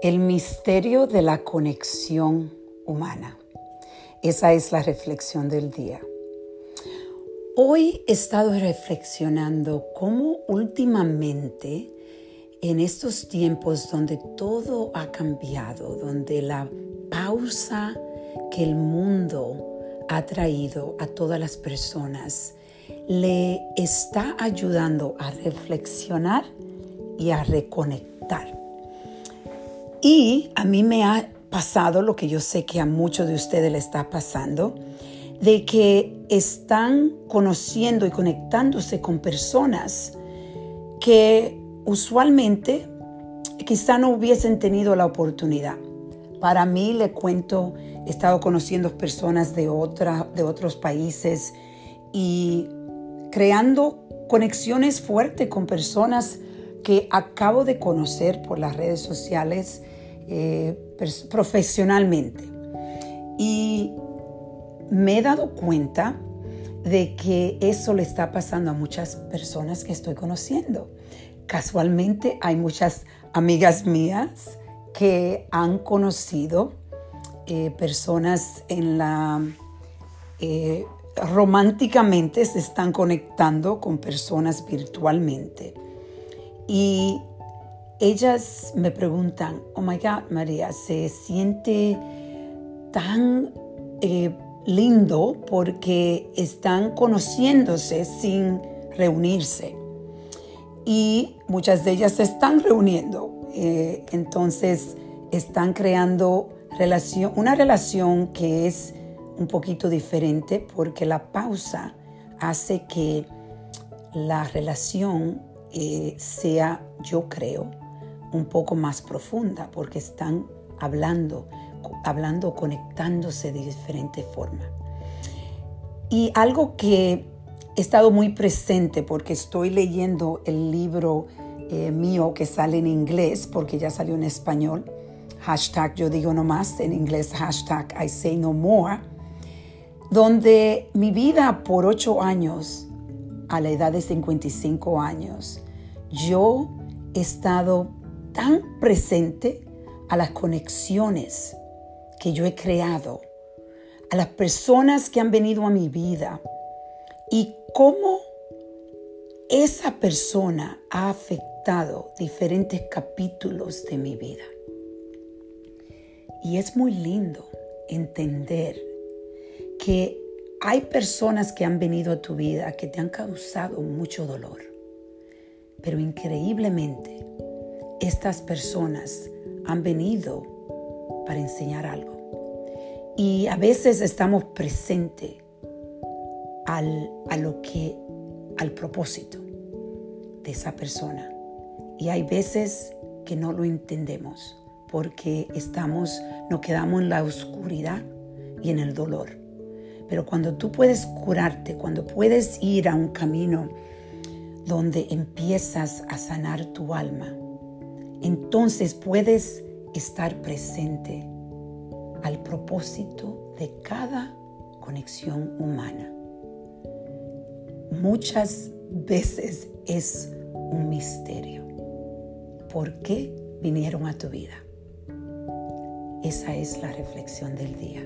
El misterio de la conexión humana. Esa es la reflexión del día. Hoy he estado reflexionando cómo últimamente en estos tiempos donde todo ha cambiado, donde la pausa que el mundo ha traído a todas las personas le está ayudando a reflexionar y a reconectar. Y a mí me ha pasado lo que yo sé que a muchos de ustedes le está pasando, de que están conociendo y conectándose con personas que usualmente quizá no hubiesen tenido la oportunidad. Para mí, le cuento, he estado conociendo personas de, otra, de otros países y creando conexiones fuertes con personas que acabo de conocer por las redes sociales eh, profesionalmente. Y me he dado cuenta de que eso le está pasando a muchas personas que estoy conociendo. Casualmente hay muchas amigas mías que han conocido eh, personas en la... Eh, románticamente se están conectando con personas virtualmente. Y ellas me preguntan, oh my God, María, se siente tan eh, lindo porque están conociéndose sin reunirse. Y muchas de ellas se están reuniendo. Eh, entonces están creando relación, una relación que es un poquito diferente porque la pausa hace que la relación eh, sea, yo creo, un poco más profunda porque están hablando, hablando, conectándose de diferente forma. Y algo que he estado muy presente porque estoy leyendo el libro eh, mío que sale en inglés porque ya salió en español. Hashtag yo digo no más, en inglés hashtag I say no more. Donde mi vida por ocho años, a la edad de 55 años, yo he estado tan presente a las conexiones que yo he creado, a las personas que han venido a mi vida y cómo esa persona ha afectado diferentes capítulos de mi vida. Y es muy lindo entender que hay personas que han venido a tu vida que te han causado mucho dolor, pero increíblemente estas personas han venido para enseñar algo. Y a veces estamos presentes al, a lo que, al propósito de esa persona. Y hay veces que no lo entendemos porque estamos, nos quedamos en la oscuridad y en el dolor. Pero cuando tú puedes curarte, cuando puedes ir a un camino donde empiezas a sanar tu alma, entonces puedes estar presente al propósito de cada conexión humana. Muchas veces es un misterio. ¿Por qué vinieron a tu vida? Esa es la reflexión del día.